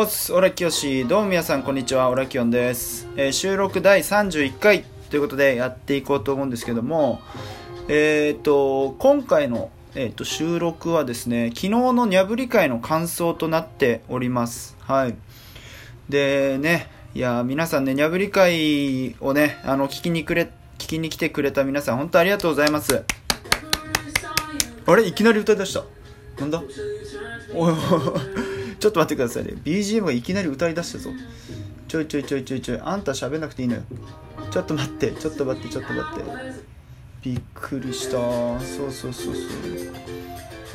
おつ、オラキヨシ。どうも皆さん、こんにちは。オラキヨンです。えー、収録第31回ということでやっていこうと思うんですけども、えっ、ー、と、今回の、えーと、収録はですね、昨日のにゃぶり会の感想となっております。はい。でね、いや、皆さんね、にゃぶり会をね、あの、聞きにくれ、聞きに来てくれた皆さん、本当ありがとうございます。あれ？いきなり歌い出した。なんだ？おいちょっと待ってくださいね。BGM がいきなり歌い出したぞ。ちょいちょいちょいちょいちょい。あんた喋んなくていいのよ。ちょっと待って。ちょっと待ってちょっと待って。びっくりした。そうそうそうそ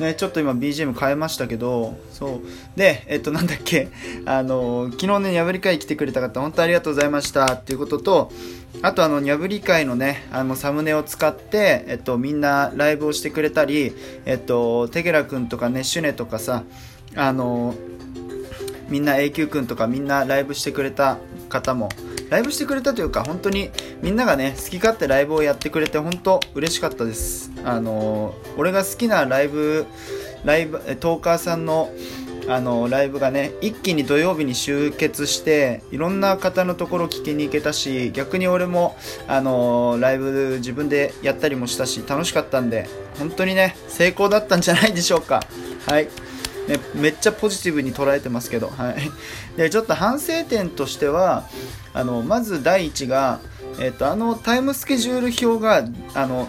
う。ねちょっと今 BGM 変えましたけど。そう。でえっとなんだっけ。あの昨日ねにゃぶり会来てくれた方本当ありがとうございました。っていうこととあとあのにゃぶり会のねあのサムネを使ってえっとみんなライブをしてくれたりえっとテゲラ君とかねシュネとかさあのみんな A 級くんとかみんなライブしてくれた方もライブしてくれたというか本当にみんながね好き勝手ライブをやってくれて本当嬉しかったです。あの俺が好きなライブライブトーカーさんのあのライブがね一気に土曜日に集結していろんな方のところ聞きに行けたし逆に俺もあのライブ自分でやったりもしたし楽しかったんで本当にね成功だったんじゃないでしょうか。はい。ね、めっちゃポジティブに捉えてますけど、はい、でちょっと反省点としてはあのまず第一が、えーと、あのタイムスケジュール表があの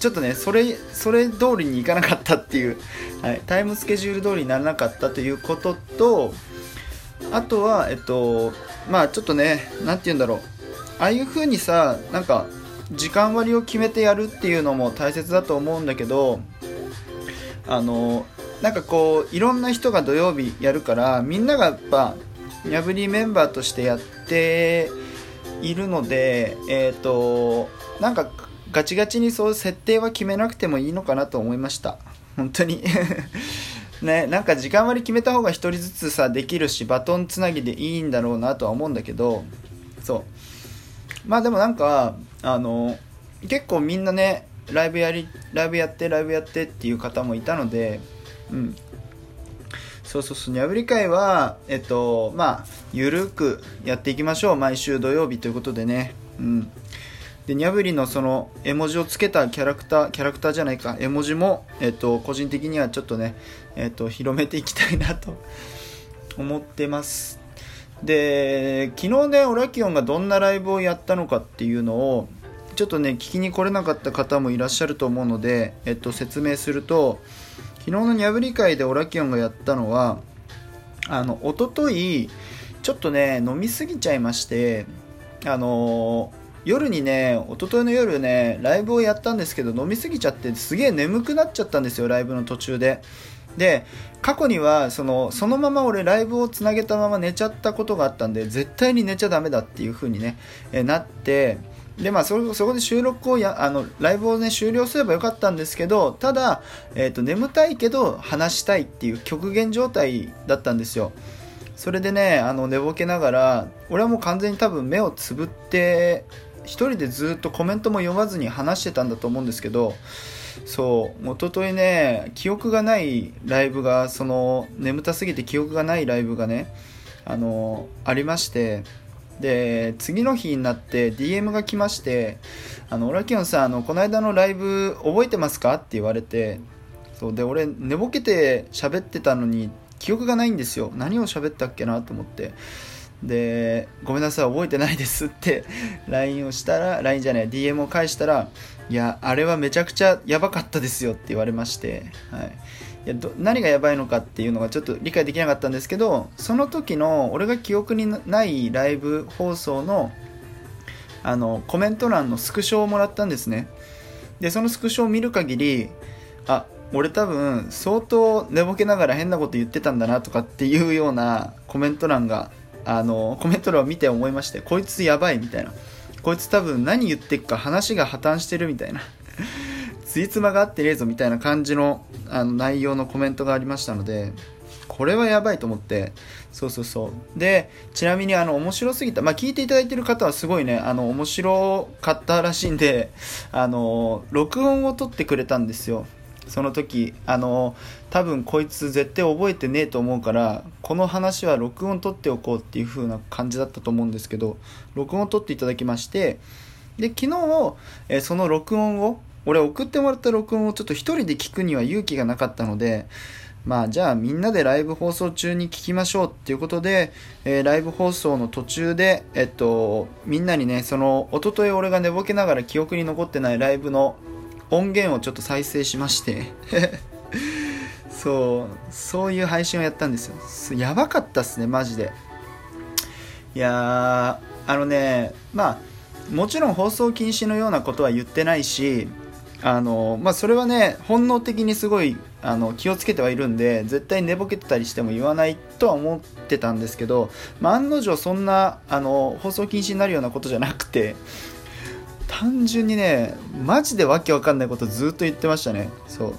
ちょっとねそれそれ通りにいかなかったっていう、はい、タイムスケジュール通りにならなかったということとあとはえっとまあちょっとね何て言うんだろう。ああいう風にさなんか時間割を決めてやるっていうのも大切だと思うんだけどあのなんかこういろんな人が土曜日やるからみんながやっぱにゃぶりメンバーとしてやっているのでえっ、ー、となんかガチガチにそう設定は決めなくてもいいのかなと思いました。本当に。ねなんか時間割決めた方が1人ずつさできるしバトンつなぎでいいんだろうなとは思うんだけどそう。まあでもなんかあの結構みんなねライブやりライブやってライブやってっていう方もいたのでうん。そうそうそう。にゃぶり会はえっとまあゆるくやっていきましょう。毎週土曜日ということでね。うん。でにゃぶりのその絵文字をつけたキャラクターキャラクターじゃないか。絵文字もえっと個人的にはちょっとねえっと広めていきたいなと 思ってます。で昨日ねオラキオンがどんなライブをやったのかっていうのをちょっとね聞きに来れなかった方もいらっしゃると思うので、えっと、説明すると昨日のにゃぶり会でオラキオンがやったのはあの一昨日ちょっとね飲みすぎちゃいましてあの夜にね一昨日の夜ねライブをやったんですけど飲みすぎちゃってすげえ眠くなっちゃったんですよライブの途中で。で過去にはそのそのまま俺ライブをつなげたまま寝ちゃったことがあったんで絶対に寝ちゃダメだっていう風にね、えなってでまあそそこで収録をやあのライブをね終了すればよかったんですけどただ、えーと、眠たいけど話したいっていう極限状態だったんですよ。それでねあの寝ぼけながら俺はもう完全に多分目をつぶって1人でずっとコメントも読まずに話してたんだと思うんですけどそう一昨日ね記憶がないライブがその眠たすぎて記憶がないライブがねあのありましてで次の日になって DM が来まして「あのオラキオンさんあのこの間のライブ覚えてますか?」って言われてそうで俺寝ぼけて喋ってたのに記憶がないんですよ。何を喋ったっけな？と思って。で「ごめんなさい覚えてないです」って LINE をしたら LINE じゃない DM を返したら「いやあれはめちゃくちゃやばかったですよ」って言われまして、はい、いやど何がやばいのかっていうのがちょっと理解できなかったんですけどその時の俺が記憶にないライブ放送のあのコメント欄のスクショをもらったんですね。でそのスクショを見る限りあ俺多分相当寝ぼけながら変なこと言ってたんだなとかっていうようなコメント欄があのコメント欄を見て思いましてこいつやばいみたいな。こいつ多分何言ってっか話が破綻してるみたいな。ついつまが合ってねえぞみたいな感じのあの内容のコメントがありましたのでこれはやばいと思ってそうそうそう。でちなみにあの面白すぎたまあ聞いていただいてる方はすごいねあの面白かったらしいんであの録音を取ってくれたんですよ。その時あの多分こいつ絶対覚えてねえと思うからこの話は録音取っておこうっていう風な感じだったと思うんですけど録音を取っていただきましてで昨日、えその録音を俺送ってもらった録音をちょっと一人で聞くには勇気がなかったのでまあじゃあみんなでライブ放送中に聞きましょうっていうことで、えー、ライブ放送の途中で、えっと、みんなにね、その、おととい俺が寝ぼけながら記憶に残ってないライブの音源をちょっと再生しまして。そうそういう配信をやったんですよ。やばかったっすねマジで。いやあのねまあもちろん放送禁止のようなことは言ってないしあのまあそれはね本能的にすごいあの気をつけてはいるんで絶対寝ぼけてたりしても言わないとは思ってたんですけど、まあ、案の定そんなあの放送禁止になるようなことじゃなくて単純にねマジでわけわかんないことずっと言ってましたね。そう。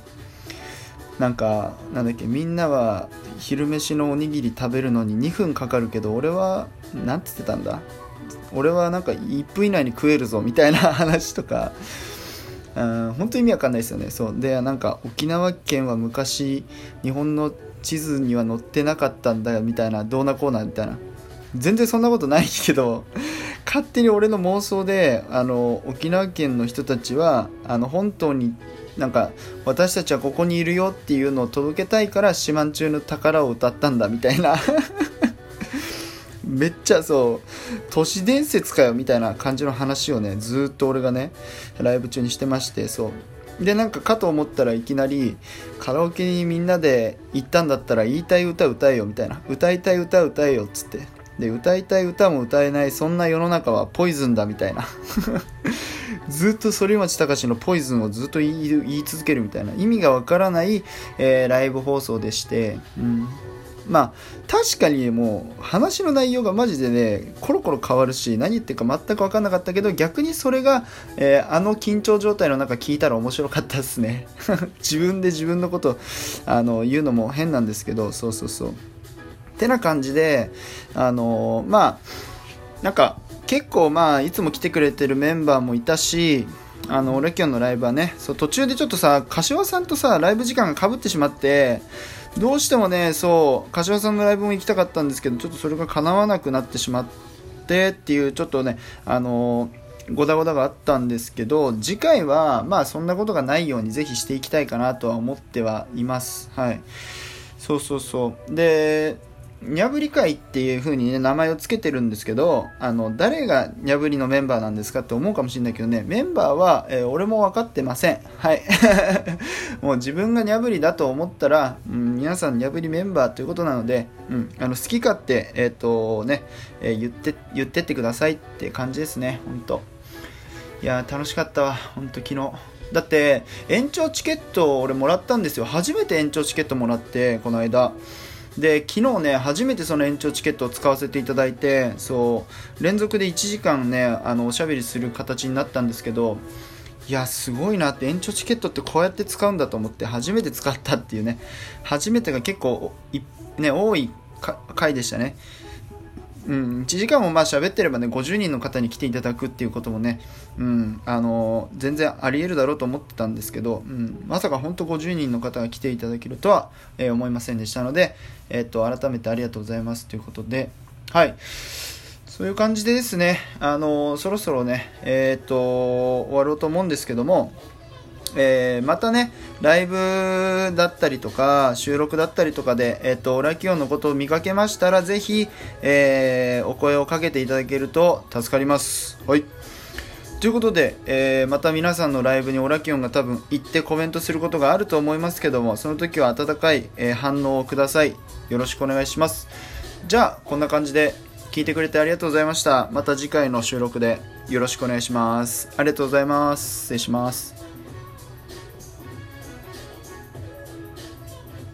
なんかなんだっけみんなは昼飯のおにぎり食べるのに2分かかるけど俺は何て言ってたんだ？俺はなんか1分以内に食えるぞみたいな話とかうん本当に意味わかんないですよね。そう。でなんか沖縄県は昔日本の地図には載ってなかったんだよみたいなどうなこうなみたいな。全然そんなことないけど 勝手に俺の妄想であの沖縄県の人たちはあの本当になんか私たちはここにいるよっていうのを届けたいから四万中の宝を歌ったんだみたいな。めっちゃそう都市伝説かよみたいな感じの話をねずっと俺がねライブ中にしてましてそう。でなんかかと思ったらいきなりカラオケにみんなで行ったんだったら言いたい歌歌えよみたいな。歌いたい歌歌えよっつって。で歌いたい歌も歌えないそんな世の中はポイズンだみたいな。ずっと反町隆史のポイズンをずっと言い続けるみたいな。意味がわからない、えー、ライブ放送でして、うん、まあ確かにもう話の内容がマジでねコロコロ変わるし何言ってるか全く分かんなかったけど逆にそれが、えー、あの緊張状態の中聞いたら面白かったですね。自分で自分のことあの言うのも変なんですけどそうそうそう。てな感じであのまあなんか結構まあいつも来てくれてるメンバーもいたしあの俺今日のライブはねそう途中でちょっとさ柏さんとさライブ時間がかぶってしまってどうしてもねそう柏さんのライブも行きたかったんですけどちょっとそれが叶わなくなってしまってっていうちょっとねあのごだごだがあったんですけど次回はまあそんなことがないようにぜひしていきたいかなとは思ってはいます。はい。そうそうそう。でにゃぶり会っていう風にね、名前を付けてるんですけど、あの、誰がにゃぶりのメンバーなんですかって思うかもしれないけどね、メンバーは、えー、俺も分かってません。はい。もう自分がにゃぶりだと思ったら、うん、皆さんにゃぶりメンバーということなので、うん、あの、好き勝手、えっ、ー、とね、えー、言って、言ってってくださいって感じですね、ほんと。いや楽しかったわ、ほんと昨日。だって、延長チケット俺もらったんですよ。初めて延長チケットもらって、この間。で昨日ね初めてその延長チケットを使わせていただいてそう連続で1時間ねあのおしゃべりする形になったんですけどいやすごいなって延長チケットってこうやって使うんだと思って初めて使ったっていうね初めてが結構ね多い回でしたね。うん、1時間もまあ喋ってればね50人の方に来ていただくっていうこともね、うん。あのー、全然ありえるだろうと思ってたんですけど、うん、まさか本当50人の方が来ていただけるとは、えー、思いませんでしたので、えー、っと改めてありがとうございますということではい。そういう感じでですね、あのそろそろね、えっと終わろうと思うんですけどもえー、またね、ライブだったりとか、収録だったりとかで、えっ、ー、と、ラキオンのことを見かけましたら、ぜひ、えー、お声をかけていただけると助かります。はい。ということで、えー、また皆さんのライブにオラキオンが多分行ってコメントすることがあると思いますけども、その時は温かい、えー、反応をください。よろしくお願いします。じゃあ、こんな感じで聞いてくれてありがとうございました。また次回の収録でよろしくお願いします。ありがとうございます。失礼します。